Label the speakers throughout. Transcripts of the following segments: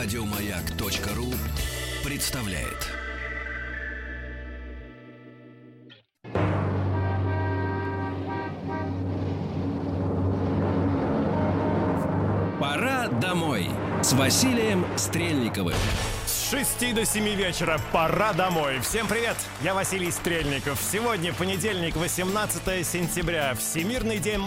Speaker 1: Радиомаяк.ру представляет. Пора домой с Василием Стрельниковым.
Speaker 2: С 6 до 7 вечера пора домой. Всем привет, я Василий Стрельников. Сегодня понедельник, 18 сентября, Всемирный день...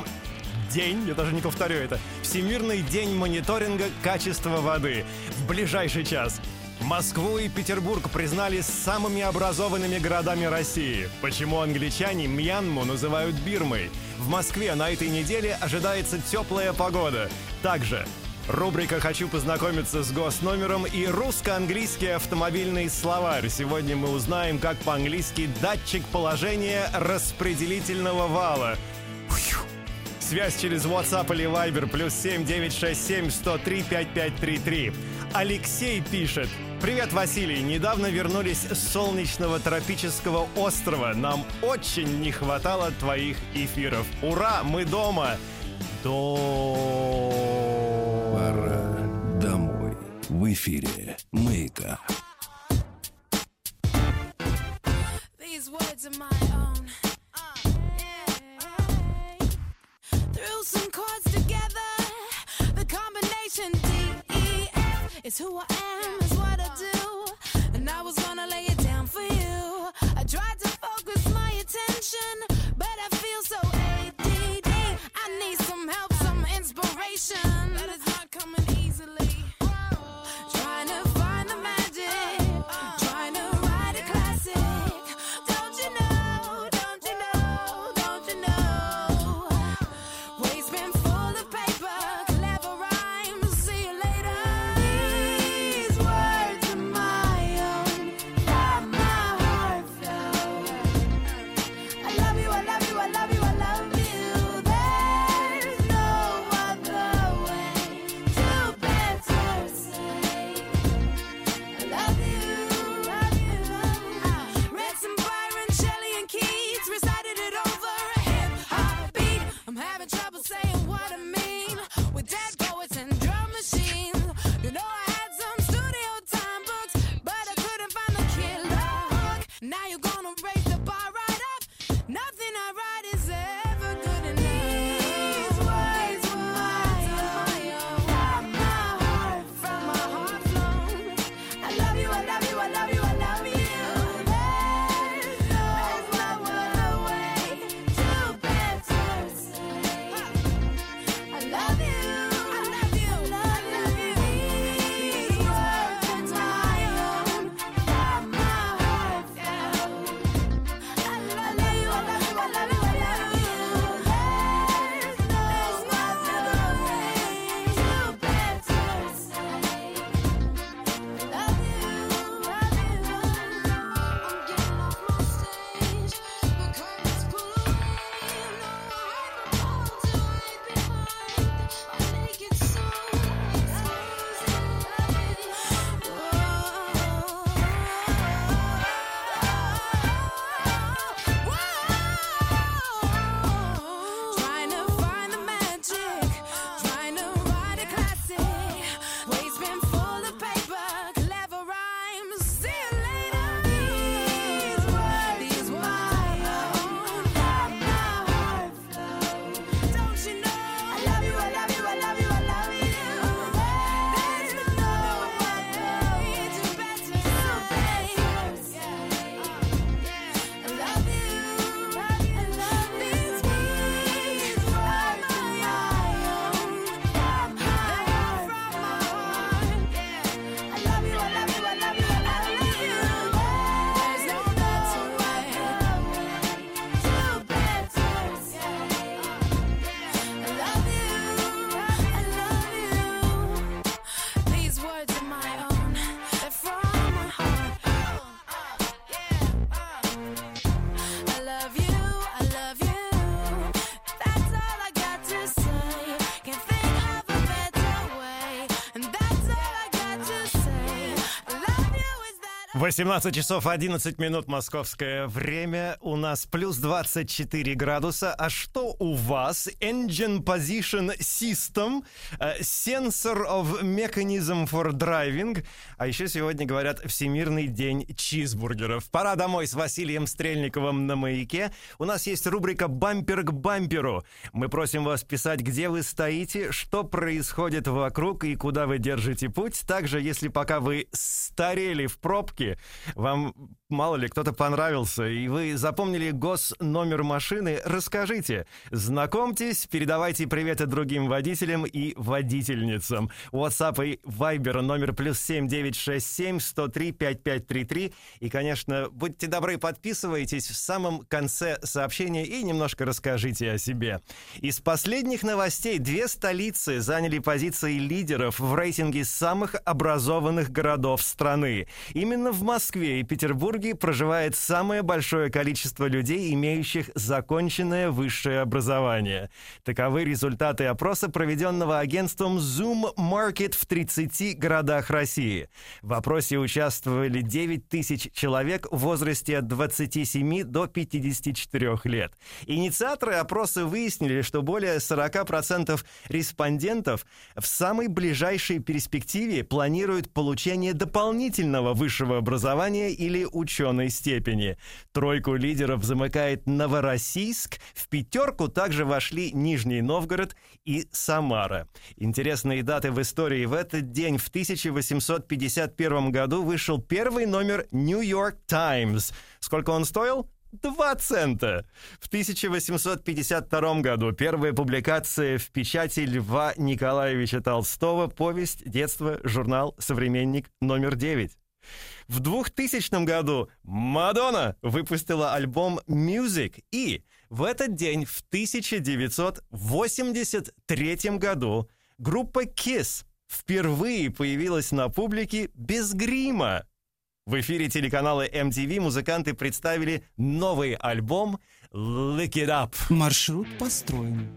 Speaker 2: День, я даже не повторю это. Всемирный день мониторинга качества воды. В ближайший час Москву и Петербург признали самыми образованными городами России. Почему англичане Мьянму называют Бирмой? В Москве на этой неделе ожидается теплая погода. Также Рубрика «Хочу познакомиться с госномером» и русско-английский автомобильный словарь. Сегодня мы узнаем, как по-английски датчик положения распределительного вала. Связь через WhatsApp или Viber плюс 7 967 103 5533. Алексей пишет. Привет, Василий. Недавно вернулись с солнечного тропического острова. Нам очень не хватало твоих эфиров. Ура, мы дома. До...
Speaker 1: Пора домой. В эфире Маяка.
Speaker 3: These words are my own. Some chords together. The combination D E F is who I am,
Speaker 2: 18 часов 11 минут московское время. У нас плюс 24 градуса. А что у вас? Engine Position System, э, Sensor of Mechanism for Driving. А еще сегодня говорят Всемирный день чизбургеров. Пора домой с Василием Стрельниковым на маяке. У нас есть рубрика «Бампер к бамперу». Мы просим вас писать, где вы стоите, что происходит вокруг и куда вы держите путь. Также, если пока вы старели в пробке, вам, мало ли, кто-то понравился, и вы запомнили гос номер машины, расскажите. Знакомьтесь, передавайте приветы другим водителям и водительницам. WhatsApp и Viber номер плюс семь девять шесть семь сто три пять пять три три. И, конечно, будьте добры, подписывайтесь в самом конце сообщения и немножко расскажите о себе. Из последних новостей две столицы заняли позиции лидеров в рейтинге самых образованных городов страны. Именно в Москве и Петербурге проживает самое большое количество людей, имеющих законченное высшее образование. Таковы результаты опроса, проведенного агентством Zoom Market в 30 городах России. В опросе участвовали 9 тысяч человек в возрасте от 27 до 54 лет. Инициаторы опроса выяснили, что более 40% респондентов в самой ближайшей перспективе планируют получение дополнительного высшего образования или ученой степени. Тройку лидеров замыкает Новороссийск. В пятерку также вошли Нижний Новгород и Самара. Интересные даты в истории. В этот день, в 1851 году, вышел первый номер New York Times. Сколько он стоил? 2 цента. В 1852 году первая публикация в печати Льва Николаевича Толстого «Повесть, детство, журнал «Современник» номер 9». В 2000 году Мадонна выпустила альбом Music, и в этот день, в 1983 году, группа Kiss впервые появилась на публике без грима. В эфире телеканала MTV музыканты представили новый альбом «Lick It Up».
Speaker 4: Маршрут построен.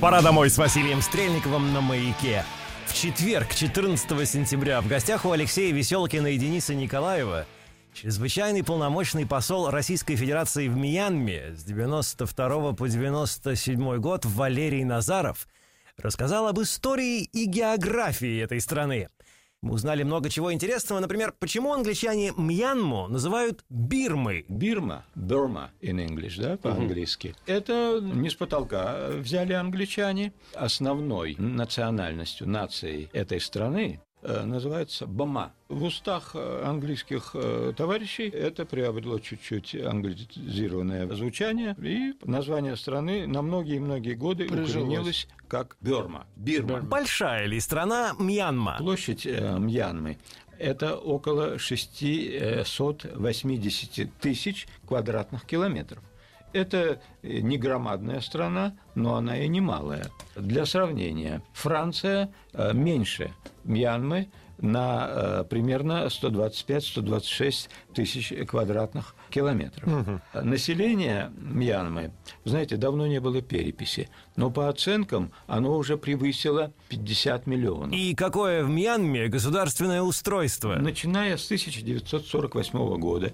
Speaker 2: Пора домой с Василием Стрельниковым на «Маяке». В четверг, 14 сентября, в гостях у Алексея Веселкина и Дениса Николаева чрезвычайный полномочный посол Российской Федерации в Мьянме с 92 по 97 год Валерий Назаров рассказал об истории и географии этой страны. Мы узнали много чего интересного. Например, почему англичане Мьянму называют Бирмой.
Speaker 5: Бирма, Burma in English, да, по-английски. Это не с потолка взяли англичане. Основной национальностью, нацией этой страны называется Бама. В устах э, английских э, товарищей это приобрело чуть-чуть англизированное звучание, и название страны на многие-многие годы укоренилось как Бёрма, Бирма.
Speaker 2: Большая ли страна Мьянма?
Speaker 5: Площадь э, Мьянмы – это около 680 тысяч квадратных километров. Это э, не громадная страна, но она и не малая. Для сравнения, Франция э, меньше Мьянмы на э, примерно 125-126 тысяч квадратных километров. Население Мьянмы, знаете, давно не было переписи, но по оценкам оно уже превысило 50 миллионов.
Speaker 2: И какое в Мьянме государственное устройство?
Speaker 5: Начиная с 1948 года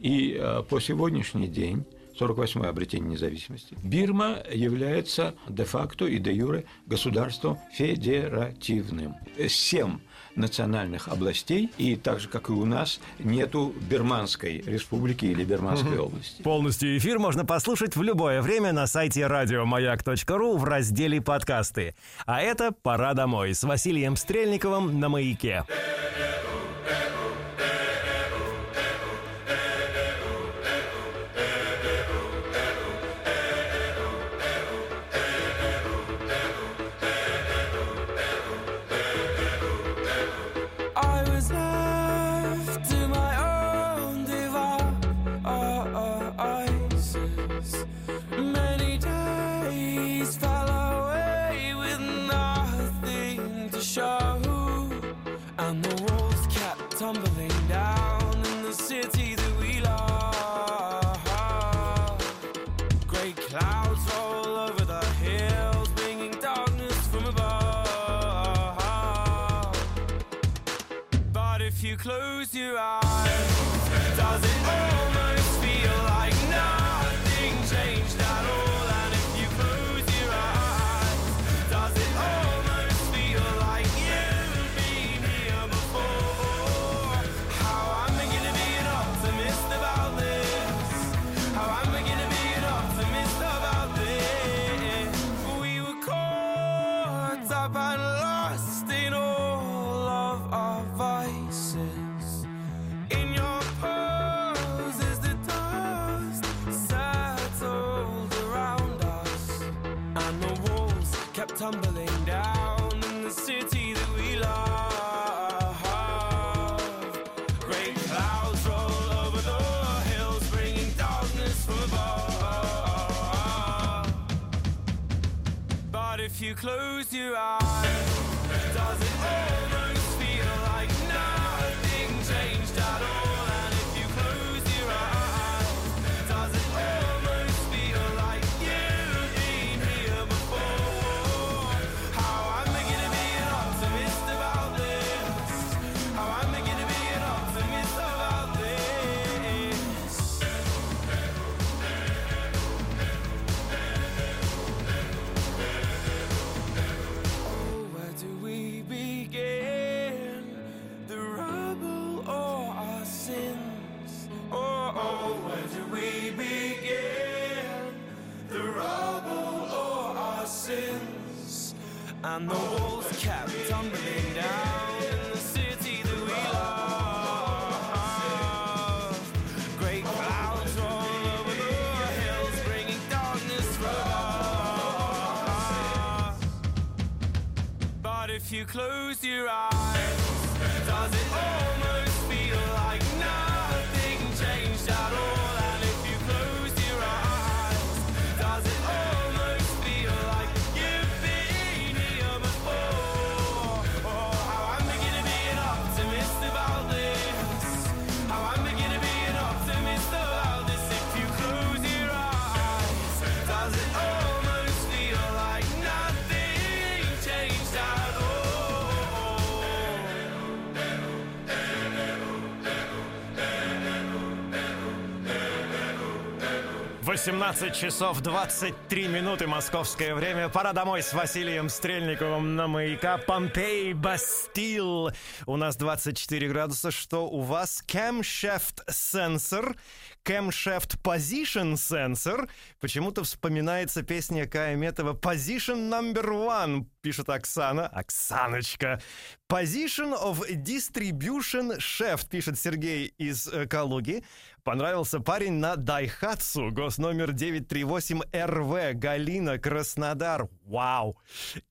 Speaker 5: и по сегодняшний день 48-е обретение независимости. Бирма является де-факто и де-юре государством федеративным. Семь национальных областей, и так же, как и у нас, нету Бирманской республики или Бирманской области.
Speaker 2: Полностью эфир можно послушать в любое время на сайте радиомаяк.ру в разделе «Подкасты». А это «Пора домой» с Василием Стрельниковым на «Маяке».
Speaker 6: You close your eyes, does it almost you close. Close
Speaker 2: 18 часов 23 минуты московское время. Пора домой с Василием Стрельниковым на маяка. Помпей Бастил. У нас 24 градуса. Что у вас? Camshaft Sensor. Camshaft Position Sensor. Почему-то вспоминается песня Кая Метова Position Number One, пишет Оксана. Оксаночка. Position of Distribution Shaft, пишет Сергей из э, Калуги. Понравился парень на Дайхатсу, гос номер 938РВ, Галина, Краснодар. Вау!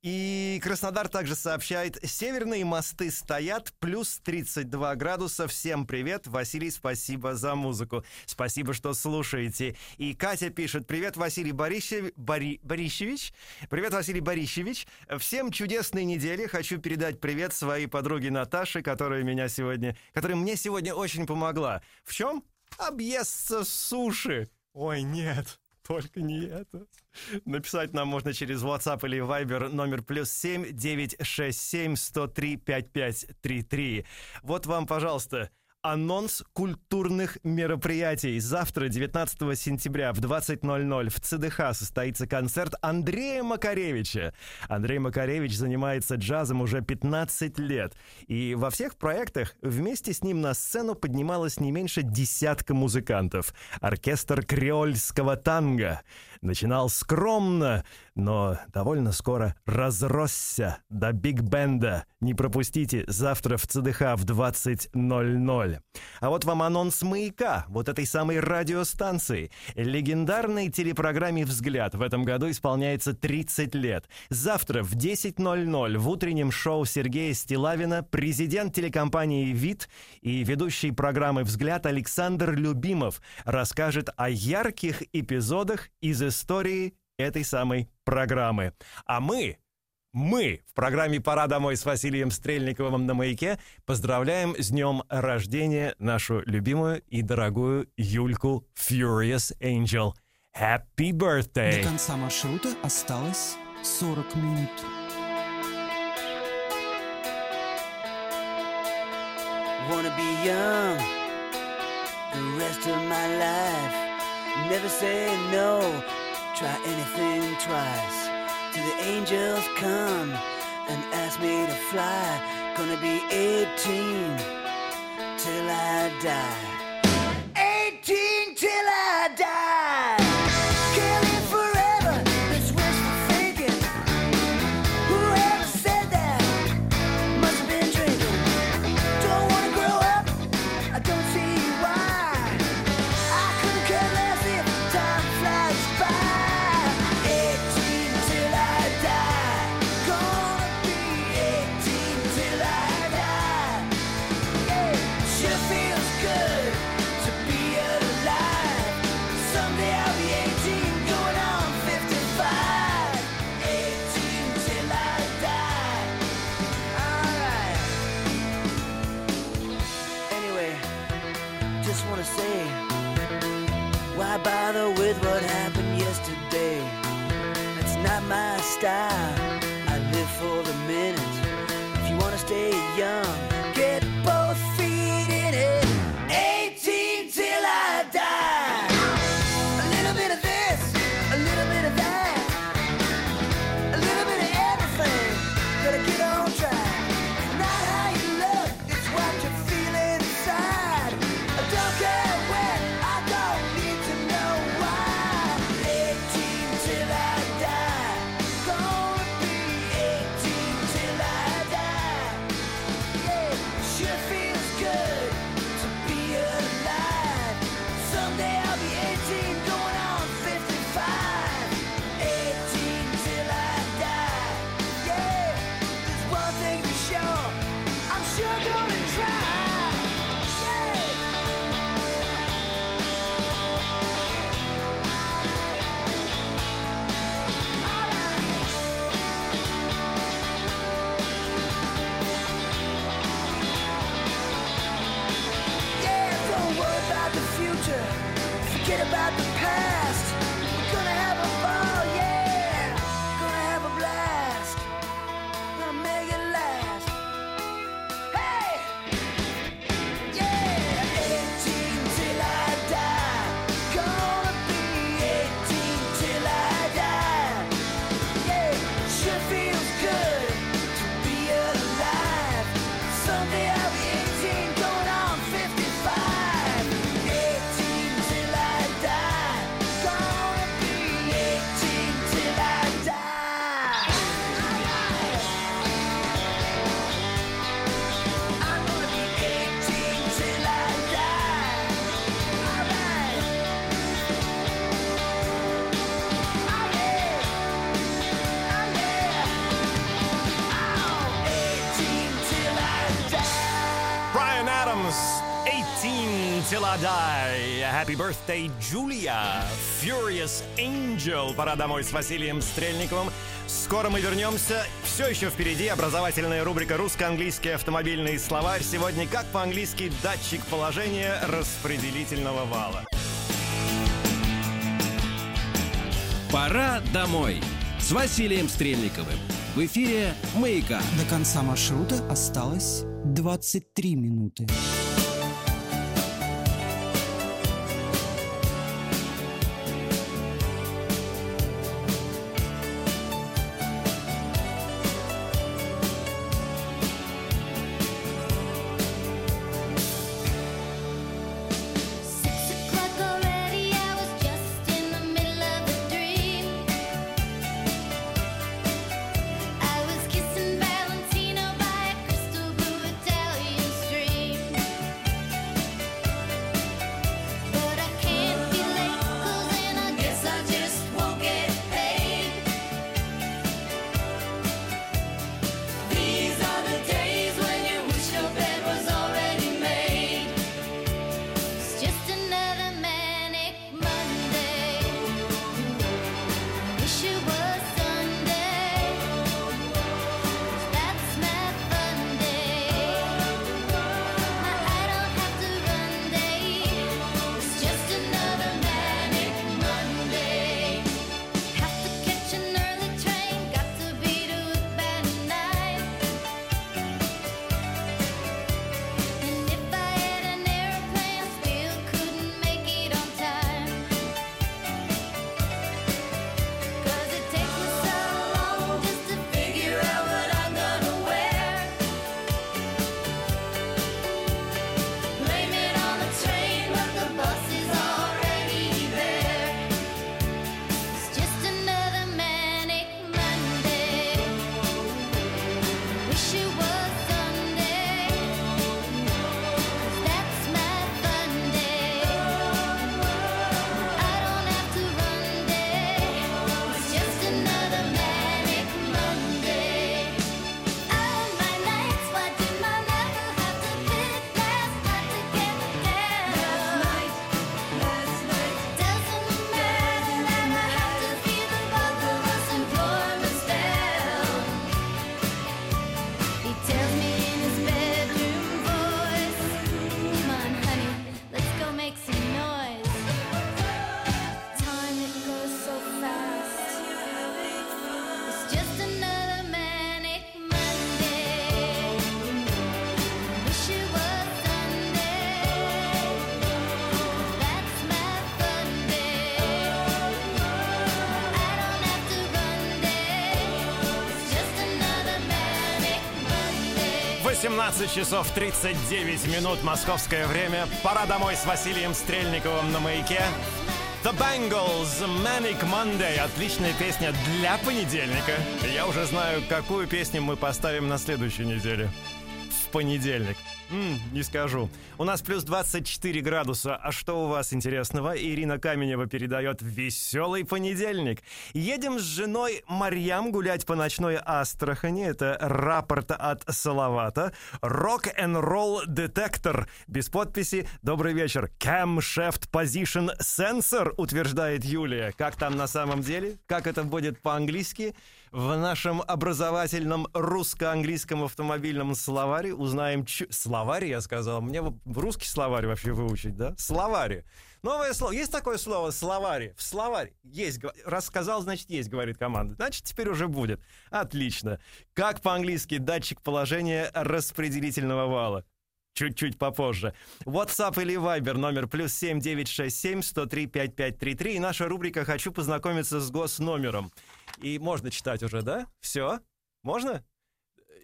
Speaker 2: И Краснодар также сообщает, северные мосты стоят, плюс 32 градуса. Всем привет. Василий, спасибо за музыку. Спасибо, что слушаете. И Катя пишет, привет, Василий Борисович. Бори... Борисович. Привет, Василий Борисович. Всем чудесной недели. Хочу передать привет своей подруге Наташе, которая меня сегодня, которая мне сегодня очень помогла. В чем? объесться суши. Ой, нет, только не это. Написать нам можно через WhatsApp или Viber номер плюс 7 967 103 5533. Вот вам, пожалуйста, анонс культурных мероприятий. Завтра, 19 сентября в 20.00 в ЦДХ состоится концерт Андрея Макаревича. Андрей Макаревич занимается джазом уже 15 лет. И во всех проектах вместе с ним на сцену поднималось не меньше десятка музыкантов. Оркестр креольского танго начинал скромно, но довольно скоро разросся до биг-бенда. Не пропустите завтра в ЦДХ в 20.00. А вот вам анонс «Маяка», вот этой самой радиостанции. Легендарной телепрограмме «Взгляд» в этом году исполняется 30 лет. Завтра в 10.00 в утреннем шоу Сергея Стилавина президент телекомпании «Вид» и ведущий программы «Взгляд» Александр Любимов расскажет о ярких эпизодах из истории этой самой программы. А мы, мы в программе «Пора домой» с Василием Стрельниковым на «Маяке» поздравляем с днем рождения нашу любимую и дорогую Юльку Furious Angel. Happy birthday!
Speaker 4: До конца маршрута осталось 40 минут.
Speaker 7: Wanna be young the rest of my life. Never say no, try anything twice. Till the angels come and ask me to fly. Gonna be 18 till I die. Die.
Speaker 2: Happy birthday, Julia. Furious Angel. Пора домой с Василием Стрельниковым. Скоро мы вернемся. Все еще впереди образовательная рубрика «Русско-английский автомобильный словарь». Сегодня как по-английски датчик положения распределительного вала.
Speaker 1: Пора домой с Василием Стрельниковым. В эфире «Маяка».
Speaker 4: До конца маршрута осталось 23 минуты.
Speaker 2: 18 часов 39 минут московское время. Пора домой с Василием Стрельниковым на маяке. The Bangles, Manic Monday. Отличная песня для понедельника. Я уже знаю, какую песню мы поставим на следующей неделе. В понедельник. М, не скажу. У нас плюс 24 градуса. А что у вас интересного? Ирина Каменева передает «Веселый понедельник». Едем с женой Марьям гулять по ночной Астрахани. Это рапорт от Салавата. Рок-н-ролл детектор. Без подписи. Добрый вечер. Camshaft Position Sensor, утверждает Юлия. Как там на самом деле? Как это будет по-английски? В нашем образовательном русско-английском автомобильном словаре узнаем... чу- Словарь, я сказал. Мне русский словарь вообще выучить, да? Словари. Новое слово. Есть такое слово словари? В словарь. Есть. гва- Раз сказал, значит есть, говорит команда. Значит, теперь уже будет. Отлично. Как по-английски датчик положения распределительного вала? Чуть-чуть попозже. WhatsApp или Viber номер плюс 7967 103 5533. И наша рубрика «Хочу познакомиться с госномером». И можно читать уже, да? Все? Можно?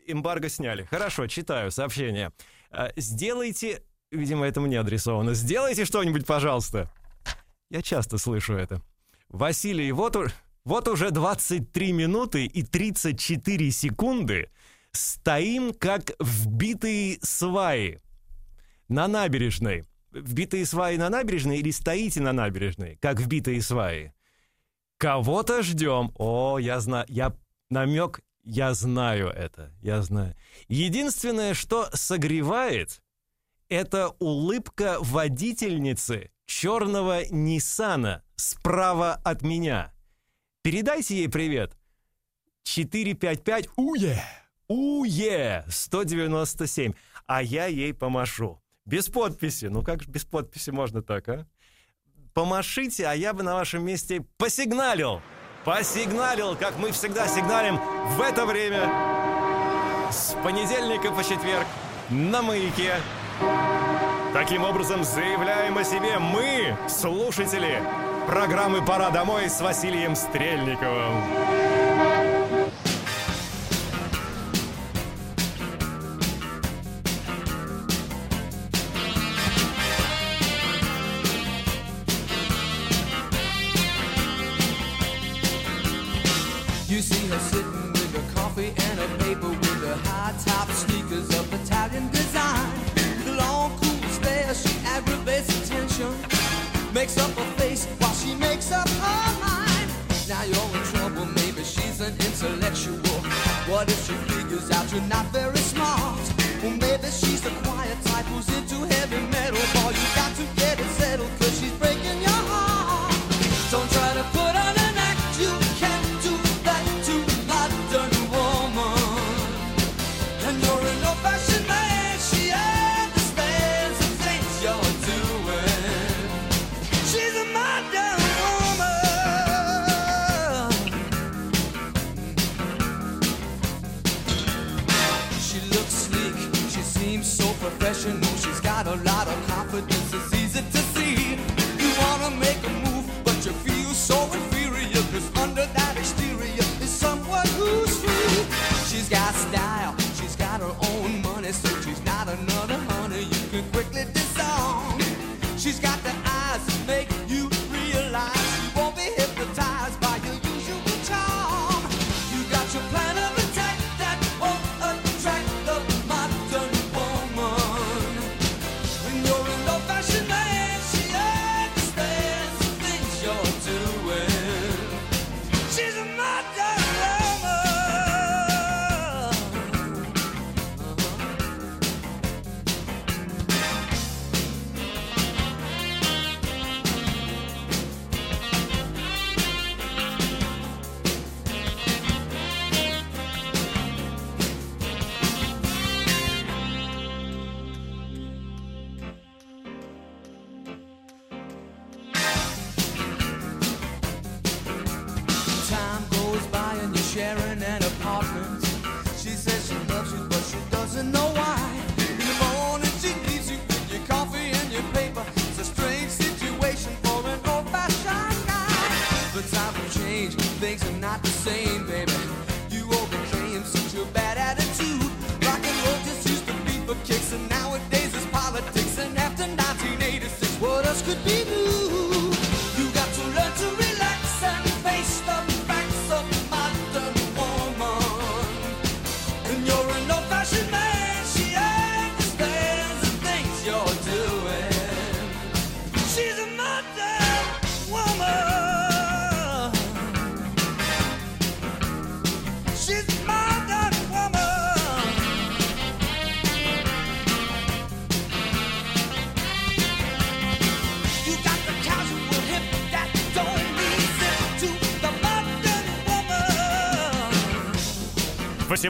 Speaker 2: Эмбарго сняли. Хорошо, читаю сообщение. А, Сделайте... Видимо, это мне адресовано. Сделайте что-нибудь, пожалуйста. Я часто слышу это. Василий, вот, вот уже 23 минуты и 34 секунды Стоим, как вбитые сваи на набережной. Вбитые сваи на набережной или стоите на набережной, как вбитые сваи? Кого-то ждем. О, я знаю, я намек, я знаю это, я знаю. Единственное, что согревает, это улыбка водительницы черного Ниссана справа от меня. Передайте ей привет. 455 уе! Yeah! УЕ 197, а я ей помашу. Без подписи. Ну как же без подписи можно так, а? Помашите, а я бы на вашем месте посигналил. Посигналил, как мы всегда сигналим в это время. С понедельника по четверг на маяке. Таким образом, заявляем о себе мы, слушатели, программы «Пора домой» с Василием Стрельниковым.
Speaker 8: makes up a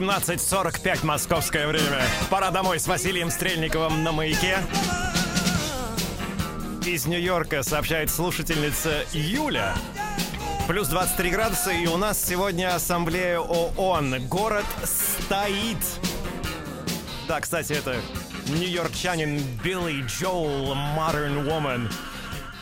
Speaker 2: 18:45 московское время. Пора домой с Василием Стрельниковым на маяке. Из Нью-Йорка сообщает слушательница Юля. Плюс 23 градуса, и у нас сегодня ассамблея ООН. Город стоит. Да, кстати, это нью-йоркчанин Билли Джоул, Modern Woman.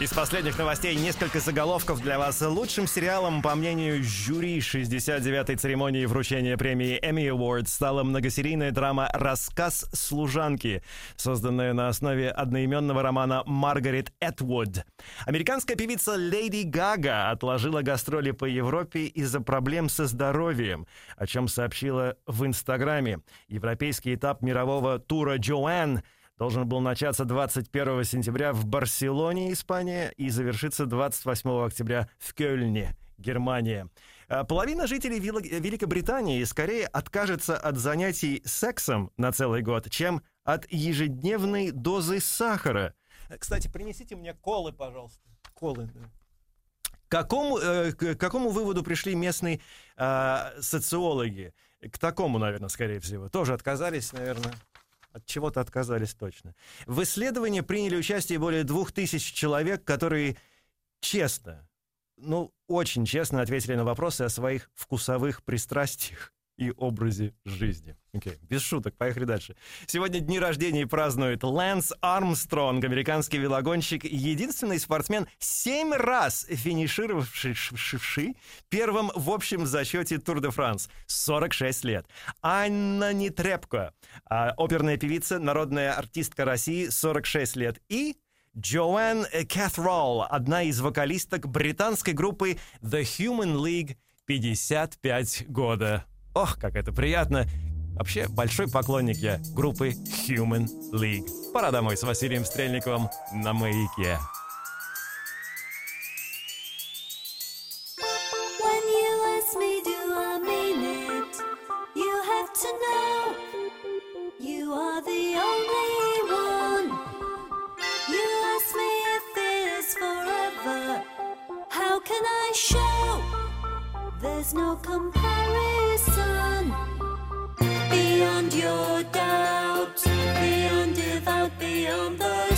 Speaker 2: Из последних новостей несколько заголовков для вас. Лучшим сериалом, по мнению жюри 69-й церемонии вручения премии Emmy Awards стала многосерийная драма «Рассказ служанки», созданная на основе одноименного романа Маргарет Этвуд. Американская певица Леди Гага отложила гастроли по Европе из-за проблем со здоровьем, о чем сообщила в Инстаграме. Европейский этап мирового тура «Джоэн» должен был начаться 21 сентября в Барселоне, Испания, и завершиться 28 октября в Кёльне, Германия. А, половина жителей Великобритании скорее откажется от занятий сексом на целый год, чем от ежедневной дозы сахара. Кстати, принесите мне колы, пожалуйста. Колы, да. Какому, э, к какому выводу пришли местные э, социологи? К такому, наверное, скорее всего. Тоже отказались, наверное, от чего-то отказались точно. В исследовании приняли участие более двух тысяч человек, которые честно, ну, очень честно ответили на вопросы о своих вкусовых пристрастиях и образе жизни. Окей, без шуток, поехали дальше. Сегодня дни рождения празднует Лэнс Армстронг, американский велогонщик, и единственный спортсмен, семь раз финишировавший первым в общем зачете Тур де Франс, 46 лет. Анна Нетребко, а, оперная певица, народная артистка России, 46 лет. И Джоан Кэтролл, одна из вокалисток британской группы The Human League, 55 года. Ох, как это приятно. Вообще, большой поклонник я группы Human League. Пора домой с Василием Стрельниковым на маяке.
Speaker 9: There's no comparison beyond your doubt, beyond devout, beyond the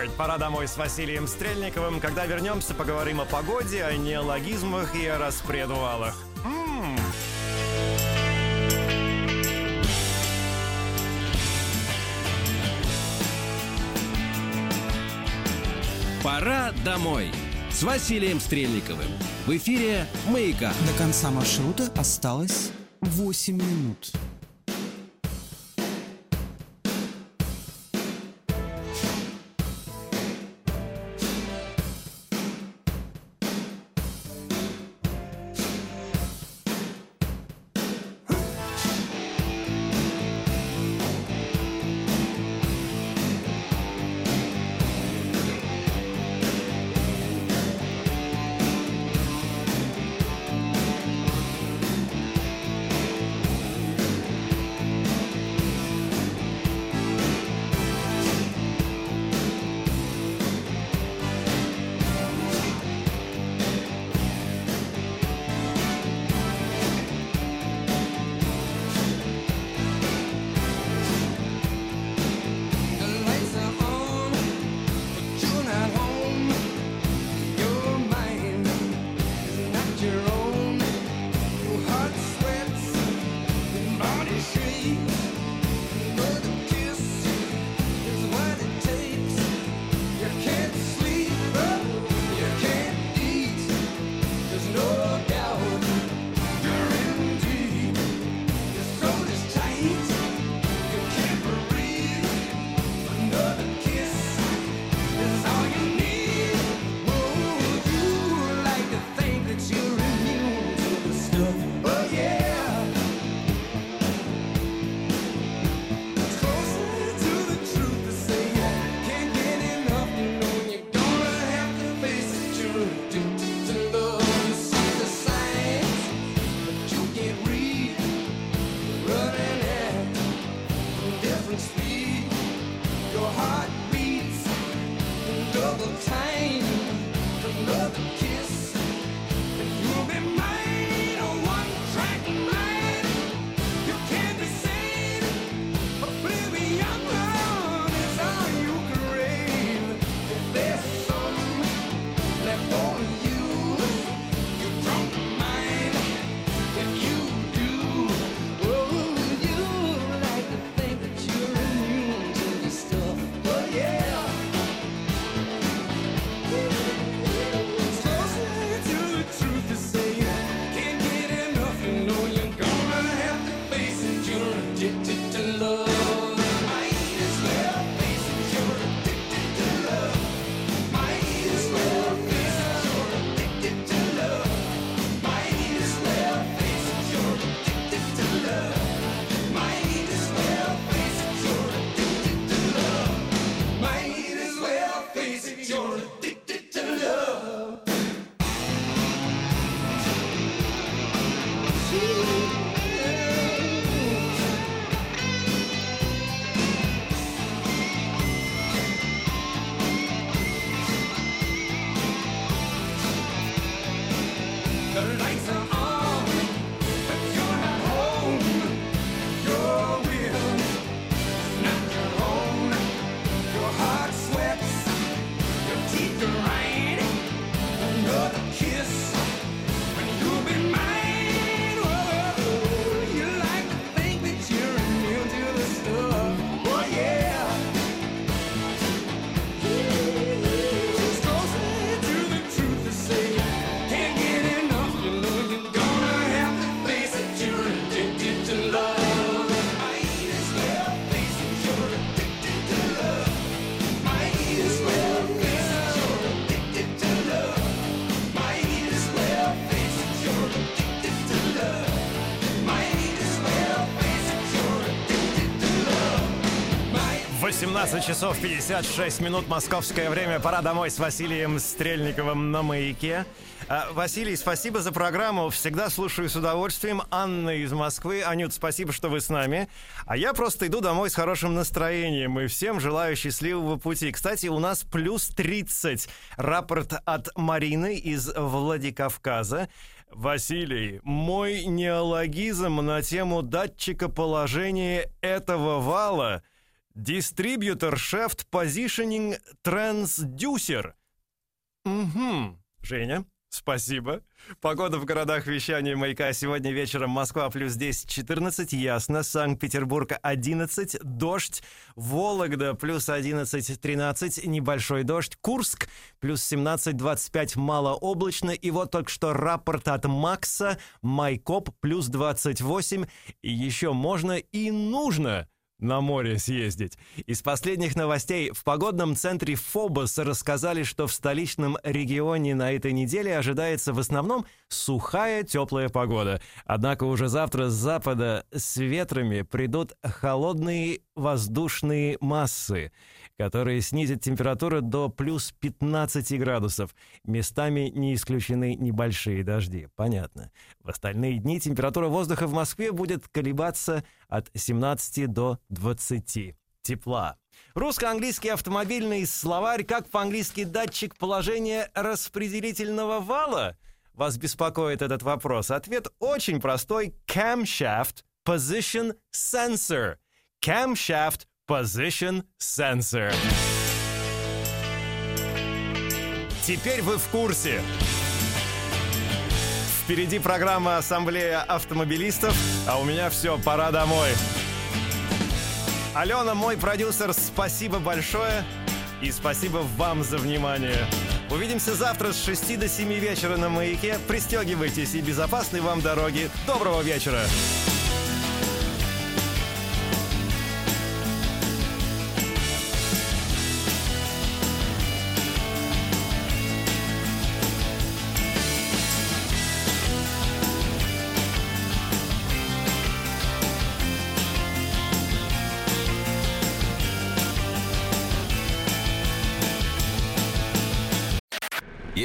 Speaker 9: Heart.
Speaker 2: Пора домой с Василием Стрельниковым. Когда вернемся, поговорим о погоде, о неологизмах и о распредвалах.
Speaker 1: Пора домой с Василием Стрельниковым. В эфире «Маяка».
Speaker 4: До конца маршрута осталось 8 минут.
Speaker 2: 17 часов 56 минут московское время. Пора домой с Василием Стрельниковым на маяке. А, Василий, спасибо за программу. Всегда слушаю с удовольствием. Анна из Москвы. Анют, спасибо, что вы с нами. А я просто иду домой с хорошим настроением и всем желаю счастливого пути. Кстати, у нас плюс 30. Рапорт от Марины из Владикавказа. Василий, мой неологизм на тему датчика положения этого вала Shaft Positioning Transducer. Угу. Женя, спасибо. Погода в городах вещания маяка сегодня вечером Москва плюс 10, 14, ясно. Санкт-Петербург 11, дождь. Вологда плюс 11, 13, небольшой дождь. Курск плюс 17, 25, малооблачно. И вот только что рапорт от Макса. Майкоп плюс 28. И еще можно и нужно на море съездить. Из последних новостей в погодном центре Фобос рассказали, что в столичном регионе на этой неделе ожидается в основном сухая теплая погода. Однако уже завтра с запада с ветрами придут холодные воздушные массы, которые снизят температуру до плюс 15 градусов. Местами не исключены небольшие дожди. Понятно. В остальные дни температура воздуха в Москве будет колебаться от 17 до 20 тепла. Русско-английский автомобильный словарь «Как по-английски датчик положения распределительного вала?» Вас беспокоит этот вопрос? Ответ очень простой. Camshaft Position Sensor. Camshaft Position Sensor. Теперь вы в курсе. Впереди программа «Ассамблея автомобилистов», а у меня все, пора домой. Алена, мой продюсер, спасибо большое. И спасибо вам за внимание. Увидимся завтра с 6 до 7 вечера на «Маяке». Пристегивайтесь и безопасной вам дороги. Доброго вечера!